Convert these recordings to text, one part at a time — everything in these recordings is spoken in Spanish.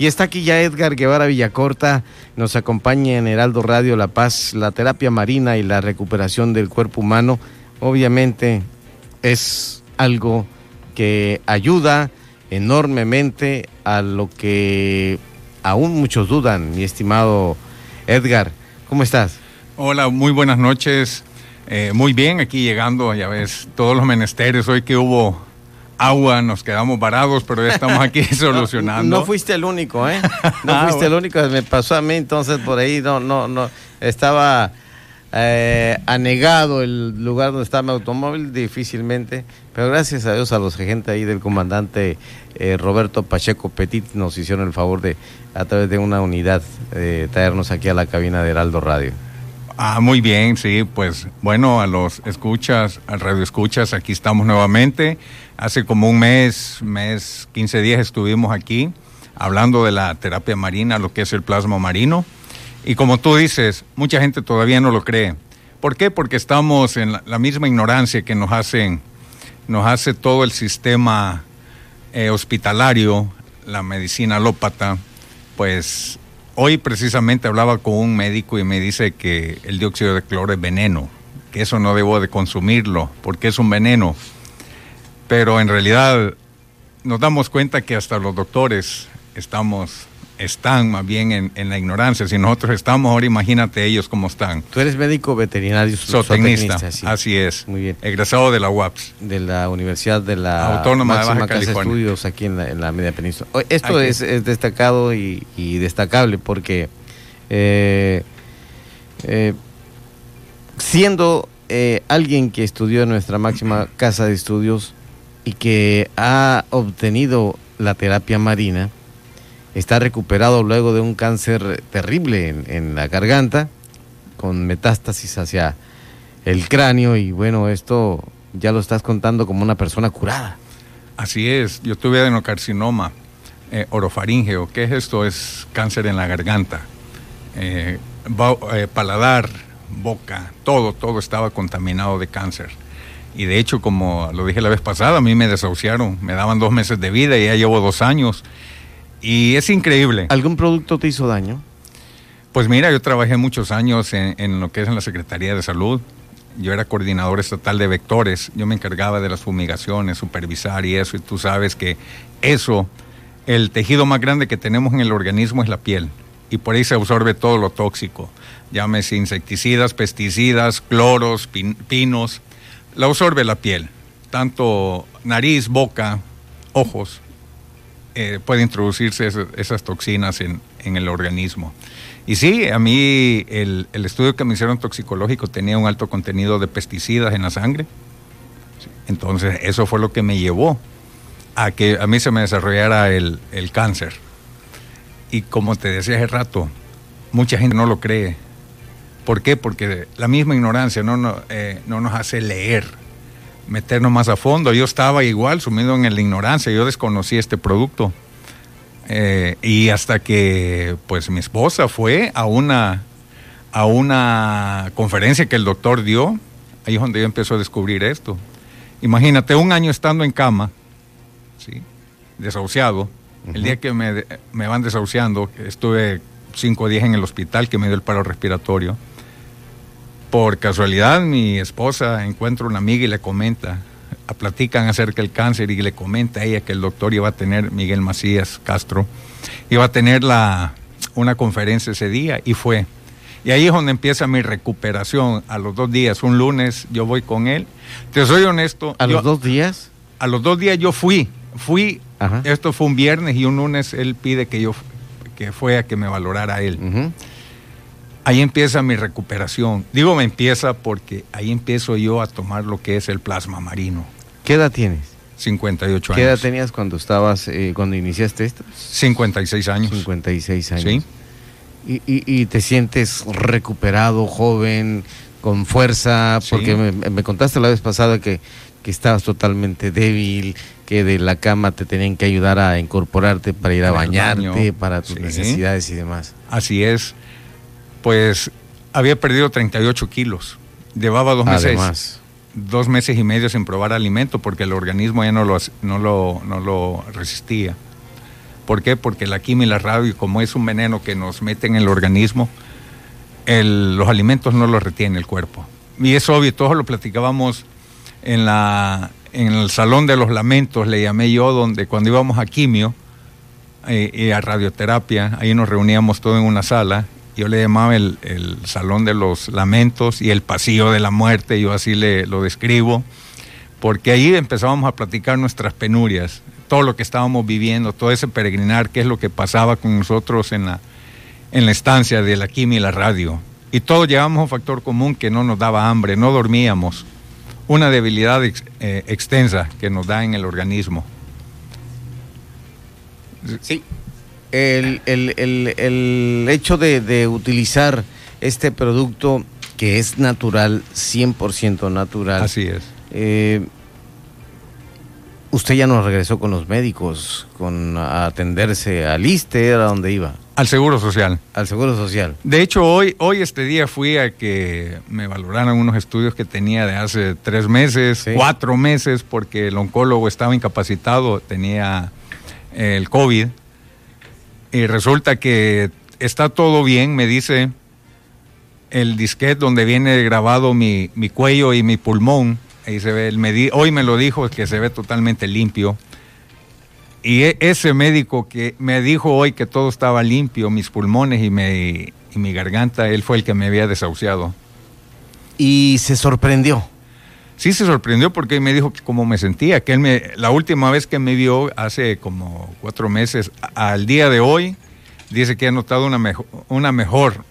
Y está aquí ya Edgar Guevara Villacorta, nos acompaña en Heraldo Radio La Paz, la terapia marina y la recuperación del cuerpo humano. Obviamente es algo que ayuda enormemente a lo que aún muchos dudan, mi estimado Edgar. ¿Cómo estás? Hola, muy buenas noches. Eh, muy bien, aquí llegando, ya ves, todos los menesteres. Hoy que hubo agua, nos quedamos varados, pero ya estamos aquí solucionando. No, fuiste el único, ¿eh? No ah, fuiste el único, me pasó a mí, entonces por ahí no, no, no, estaba eh, anegado el lugar donde estaba mi automóvil, difícilmente, pero gracias a Dios a los gente ahí del comandante eh, Roberto Pacheco Petit nos hicieron el favor de, a través de una unidad, eh, traernos aquí a la cabina de Heraldo Radio. Ah, muy bien, sí, pues bueno, a los escuchas, al radio escuchas, aquí estamos nuevamente. Hace como un mes, mes, 15 días estuvimos aquí hablando de la terapia marina, lo que es el plasma marino. Y como tú dices, mucha gente todavía no lo cree. ¿Por qué? Porque estamos en la, misma ignorancia que nos hacen, nos hace todo el sistema eh, hospitalario, la medicina alópata. Pues hoy precisamente hablaba con un médico y me dice que el dióxido de cloro es veneno, que eso no debo de consumirlo, porque es un veneno pero en realidad nos damos cuenta que hasta los doctores estamos están más bien en, la ignorancia. Si nosotros estamos ahora, imagínate ellos cómo están. Tú eres médico veterinario, zootecnista, así es. Muy bien. Egresado de la UAPS. De la Universidad de la Autónoma de Baja California. Estudios aquí en la, Media Península. Esto es, destacado y, destacable porque eh, eh, siendo eh, alguien que estudió en nuestra máxima casa de estudios, y que ha obtenido la terapia marina, está recuperado luego de un cáncer terrible en, la garganta, con metástasis hacia el cráneo y bueno, esto ya lo estás contando como una persona curada. Así es, yo tuve adenocarcinoma eh, orofaringeo. ¿Qué es esto? Es cáncer en la garganta. Eh, eh, paladar, boca, todo, todo estaba contaminado de cáncer. Y de hecho, como lo dije la vez pasada, a mí me desahuciaron. Me daban dos meses de vida y ya llevo dos años. Y es increíble. ¿Algún producto te hizo daño? Pues mira, yo trabajé muchos años en, lo que es en la Secretaría de Salud. Yo era coordinador estatal de vectores. Yo me encargaba de las fumigaciones, supervisar y eso. Y tú sabes que eso, el tejido más grande que tenemos en el organismo es la piel. Y por ahí se absorbe todo lo tóxico. Llámese insecticidas, pesticidas, cloros, pinos la absorbe la piel, tanto nariz, boca, ojos, eh, puede introducirse esas, toxinas en, el organismo. Y sí, a mí el, estudio que me hicieron toxicológico tenía un alto contenido de pesticidas en la sangre. Entonces eso fue lo que me llevó a que a mí se me desarrollara el, cáncer. Y como te decía hace rato, mucha gente no lo cree. ¿Por qué? Porque la misma ignorancia no, no, eh, no nos hace leer, meternos más a fondo. Yo estaba igual sumido en la ignorancia, yo desconocí este producto. Eh, y hasta que pues mi esposa fue a una, a una conferencia que el doctor dio, ahí es donde yo empezó a descubrir esto. Imagínate, un año estando en cama, ¿sí? desahuciado, el día que me, me van desahuciando, estuve cinco días en el hospital que me dio el paro respiratorio, por casualidad, mi esposa encuentra una amiga y le comenta, platican acerca del cáncer y le comenta a ella que el doctor iba a tener, Miguel Macías Castro, iba a tener la, una conferencia ese día y fue. Y ahí es donde empieza mi recuperación. A los dos días, un lunes, yo voy con él. Te soy honesto. ¿A los dos días? A los dos días yo fui. Fui, esto fue un viernes y un lunes él pide que yo, que fue a que me valorara él ahí empieza mi recuperación. Digo me empieza porque ahí empiezo yo a tomar lo que es el plasma marino. ¿Qué edad tienes? 58 años. ¿Qué edad tenías cuando estabas, eh, cuando iniciaste esto? 56 años. 56 años. Sí. Y, te sientes recuperado, joven, con fuerza, porque me, contaste la vez pasada que, que estabas totalmente débil, que de la cama te tenían que ayudar a incorporarte para ir a bañarte, para tus necesidades y demás. Así es pues había perdido 38 kilos. Llevaba dos meses, dos meses y medio sin probar alimento porque el organismo ya no lo, no lo, no lo resistía. ¿Por qué? Porque la quimio y la radio, como es un veneno que nos mete en el organismo, los alimentos no los retiene el cuerpo. Y es obvio, todos lo platicábamos en, la, en el Salón de los Lamentos, le llamé yo, donde cuando íbamos a quimio eh, y a radioterapia, ahí nos reuníamos todos en una sala yo le llamaba el, Salón de los Lamentos y el Pasillo de la Muerte, yo así le, lo describo, porque ahí empezábamos a platicar nuestras penurias, todo lo que estábamos viviendo, todo ese peregrinar, qué es lo que pasaba con nosotros en la, en la estancia de la quimia y la radio. Y todos llevábamos un factor común que no nos daba hambre, no dormíamos, una debilidad eh, extensa que nos da en el organismo. Sí, el, el, hecho de, utilizar este producto que es natural, 100% natural. Así es. Eh, usted ya no regresó con los médicos, con a atenderse al ISTE, ¿era donde iba? Al Seguro Social. Al Seguro Social. De hecho, hoy, hoy este día fui a que me valoraran unos estudios que tenía de hace tres meses, cuatro meses, porque el oncólogo estaba incapacitado, tenía el COVID y resulta que está todo bien, me dice el disquete donde viene grabado mi, cuello y mi pulmón. Ahí se ve, el hoy me lo dijo que se ve totalmente limpio. Y e, ese médico que me dijo hoy que todo estaba limpio, mis pulmones y, y mi garganta, él fue el que me había desahuciado. Y se sorprendió. Sí se sorprendió porque me dijo cómo me sentía, que él me, la última vez que me vio hace como cuatro meses, al día de hoy, dice que ha notado una, mejor, una mejor,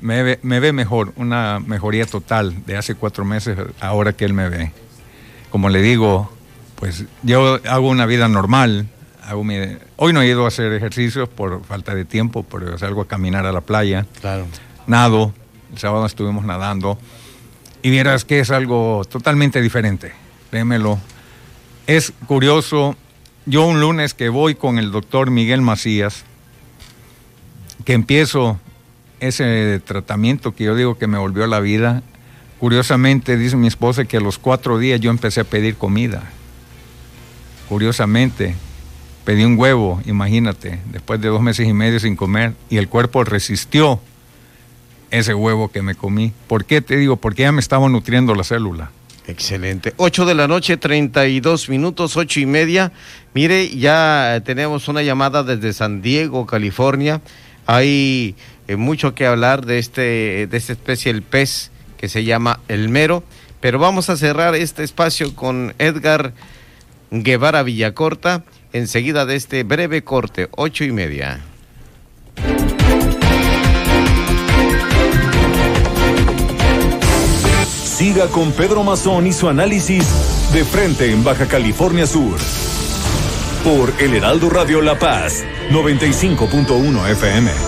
me ve, me ve mejor, una mejoría total de hace cuatro meses ahora que él me ve. Como le digo, pues yo hago una vida normal, hago hoy no he ido a hacer ejercicios por falta de tiempo, pero salgo a caminar a la playa, claro. nado, el sábado estuvimos nadando y vieras que es algo totalmente diferente, démelo. Es curioso, yo un lunes que voy con el doctor Miguel Macías, que empiezo ese tratamiento que yo digo que me volvió a la vida, curiosamente dice mi esposa que a los cuatro días yo empecé a pedir comida. Curiosamente, pedí un huevo, imagínate, después de dos meses y medio sin comer, y el cuerpo resistió ese huevo que me comí. ¿Por qué te digo? Porque ya me estaba nutriendo la célula. Excelente. 8 de la noche, 32 minutos, ocho y media. Mire, ya tenemos una llamada desde San Diego, California. Hay eh, mucho que hablar de, este, de esta especie, el pez que se llama el mero. Pero vamos a cerrar este espacio con Edgar Guevara Villacorta enseguida de este breve corte, ocho y media. Siga con Pedro Mazón y su análisis de frente en Baja California Sur. Por El Heraldo Radio La Paz, 95.1 FM.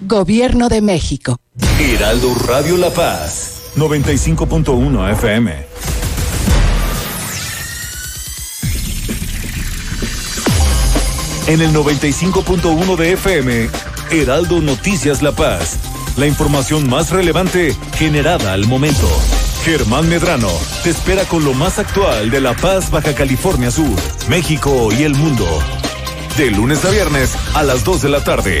Gobierno de México. Heraldo Radio La Paz, 95.1 FM. en el 95.1 de FM, Heraldo Noticias La Paz. La información más relevante generada al momento. Germán Medrano te espera con lo más actual de La Paz, Baja California Sur, México y el mundo. De lunes a viernes a las 2 de la tarde.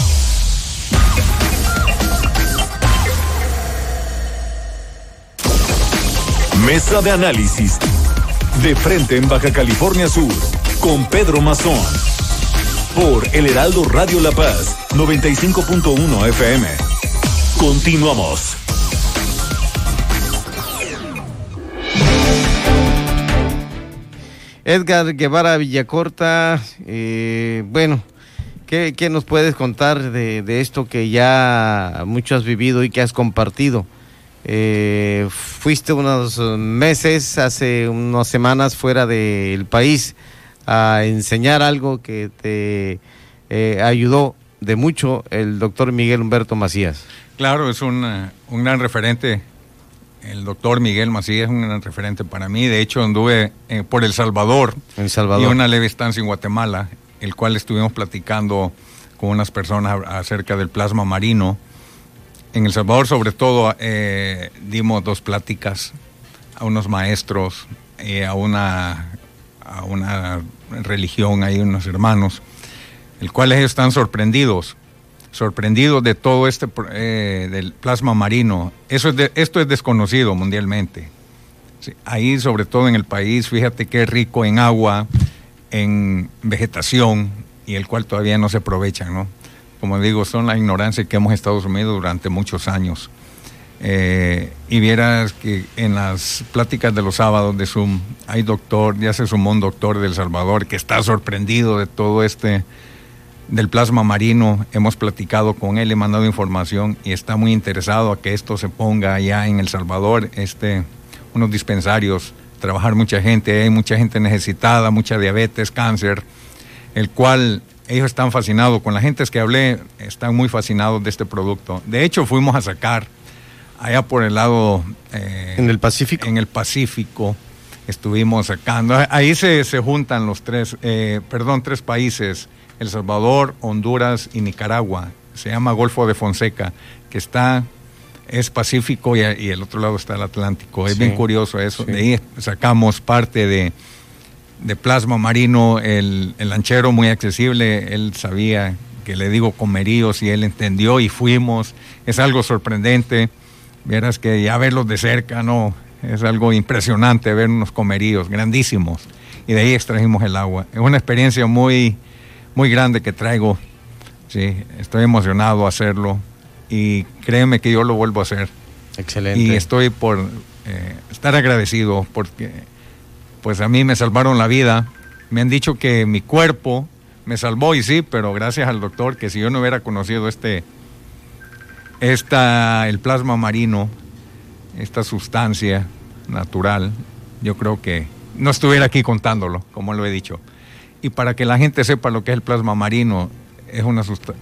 Mesa de análisis de frente en Baja California Sur con Pedro Mazón. Por El Heraldo Radio La Paz, 95.1 FM. Continuamos. Edgar Guevara Villacorta, eh, bueno, ¿qué, nos puedes contar de, de, esto que ya mucho has vivido y que has compartido? Eh, fuiste unos meses, hace unas semanas fuera del país a enseñar algo que te eh, ayudó de mucho el doctor Miguel Humberto Macías. Claro, es un, un gran referente. El doctor Miguel Macías es un gran referente para mí. De hecho, anduve eh, por El Salvador, el Salvador y una leve estancia en Guatemala, el cual estuvimos platicando con unas personas acerca del plasma marino en El Salvador, sobre todo, eh, dimos dos pláticas a unos maestros, eh, a, una, a una religión, ahí unos hermanos, el cual ellos están sorprendidos, sorprendidos de todo este, eh, del plasma marino. Eso es esto es desconocido mundialmente. ahí, sobre todo en el país, fíjate que es rico en agua, en vegetación, y el cual todavía no se aprovecha, ¿no? Como digo, son la ignorancia que hemos estado sumidos durante muchos años. Eh, y vieras que en las pláticas de los sábados de Zoom hay doctor, ya se sumó un doctor del Salvador que está sorprendido de todo este, del plasma marino. Hemos platicado con él, he mandado información y está muy interesado a que esto se ponga allá en El Salvador, este, unos dispensarios, trabajar mucha gente, hay mucha gente necesitada, mucha diabetes, cáncer, el cual ellos están fascinados, con la gente que hablé, están muy fascinados de este producto. De hecho, fuimos a sacar allá por el lado... Eh, ¿En el Pacífico? En el Pacífico, estuvimos sacando. Ahí se, se juntan los tres, eh, perdón, tres países, El Salvador, Honduras y Nicaragua. Se llama Golfo de Fonseca, que está es Pacífico y, el otro lado está el Atlántico. Es bien curioso eso. De ahí sacamos parte de, de plasma marino, el, el, lanchero muy accesible, él sabía que le digo comeríos y él entendió y fuimos, es algo sorprendente, vieras que ya verlos de cerca, no, es algo impresionante ver unos comeríos grandísimos y de ahí extrajimos el agua. Es una experiencia muy, muy grande que traigo, sí, estoy emocionado a hacerlo y créeme que yo lo vuelvo a hacer. Excelente. Y estoy por eh, estar agradecido porque pues a mí me salvaron la vida. Me han dicho que mi cuerpo me salvó y sí, pero gracias al doctor, que si yo no hubiera conocido este, esta, el plasma marino, esta sustancia natural, yo creo que no estuviera aquí contándolo, como lo he dicho. Y para que la gente sepa lo que es el plasma marino, es,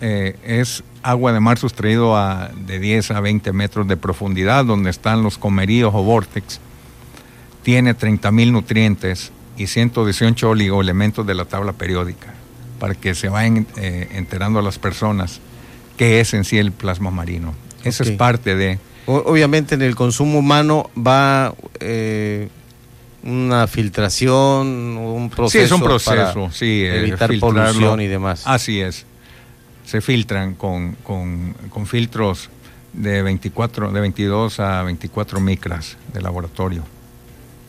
eh, agua de mar sustraído de 10 a 20 metros de profundidad, donde están los comeríos o vórtex tiene 30.000 nutrientes y 118 oligoelementos de la tabla periódica, para que se vayan eh, enterando a las personas qué es en sí el plasma marino. Eso es parte de... obviamente en el consumo humano va eh, una filtración, un proceso. Sí, es un proceso, sí, eh, evitar polución y demás. Así es. Se filtran con, con, con filtros de 24, de 22 a 24 micras de laboratorio.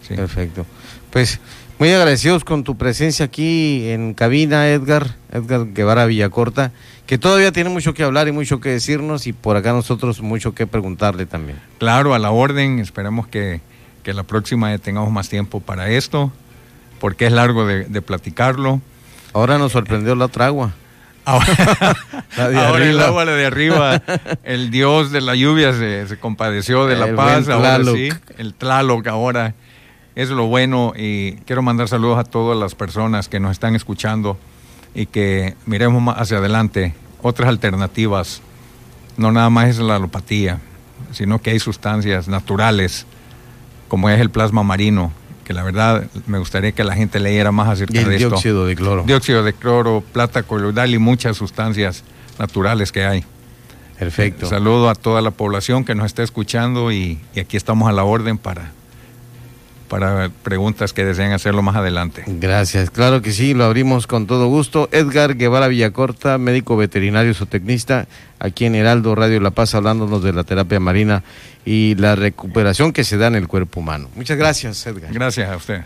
Perfecto. Pues muy agradecidos con tu presencia aquí en cabina, Edgar, Edgar Guevara Villacorta, que todavía tiene mucho que hablar y mucho que decirnos y por acá nosotros mucho que preguntarle también. Claro, a la orden, esperemos que, la próxima tengamos más tiempo para esto, porque es largo de, platicarlo. Ahora nos sorprendió la otra agua. Ahora, el agua de arriba, el dios de la lluvia se, compadeció de la paz, ahora sí, el Tlaloc ahora es lo bueno y quiero mandar saludos a todas las personas que nos están escuchando y que miremos más hacia adelante otras alternativas. No nada más es la alopatía, sino que hay sustancias naturales como es el plasma marino, que la verdad me gustaría que la gente leyera más acerca de esto. Dióxido de cloro. Dióxido de cloro, plata coloidal y muchas sustancias naturales que hay. Perfecto. saludo a toda la población que nos está escuchando y aquí estamos a la orden para para preguntas que deseen hacerlo más adelante. Gracias, claro que sí, lo abrimos con todo gusto. Edgar Guevara Villacorta, médico veterinario zootecnista, aquí en Heraldo Radio La Paz, hablándonos de la terapia marina y la recuperación que se da en el cuerpo humano. Muchas gracias, Edgar. Gracias a usted.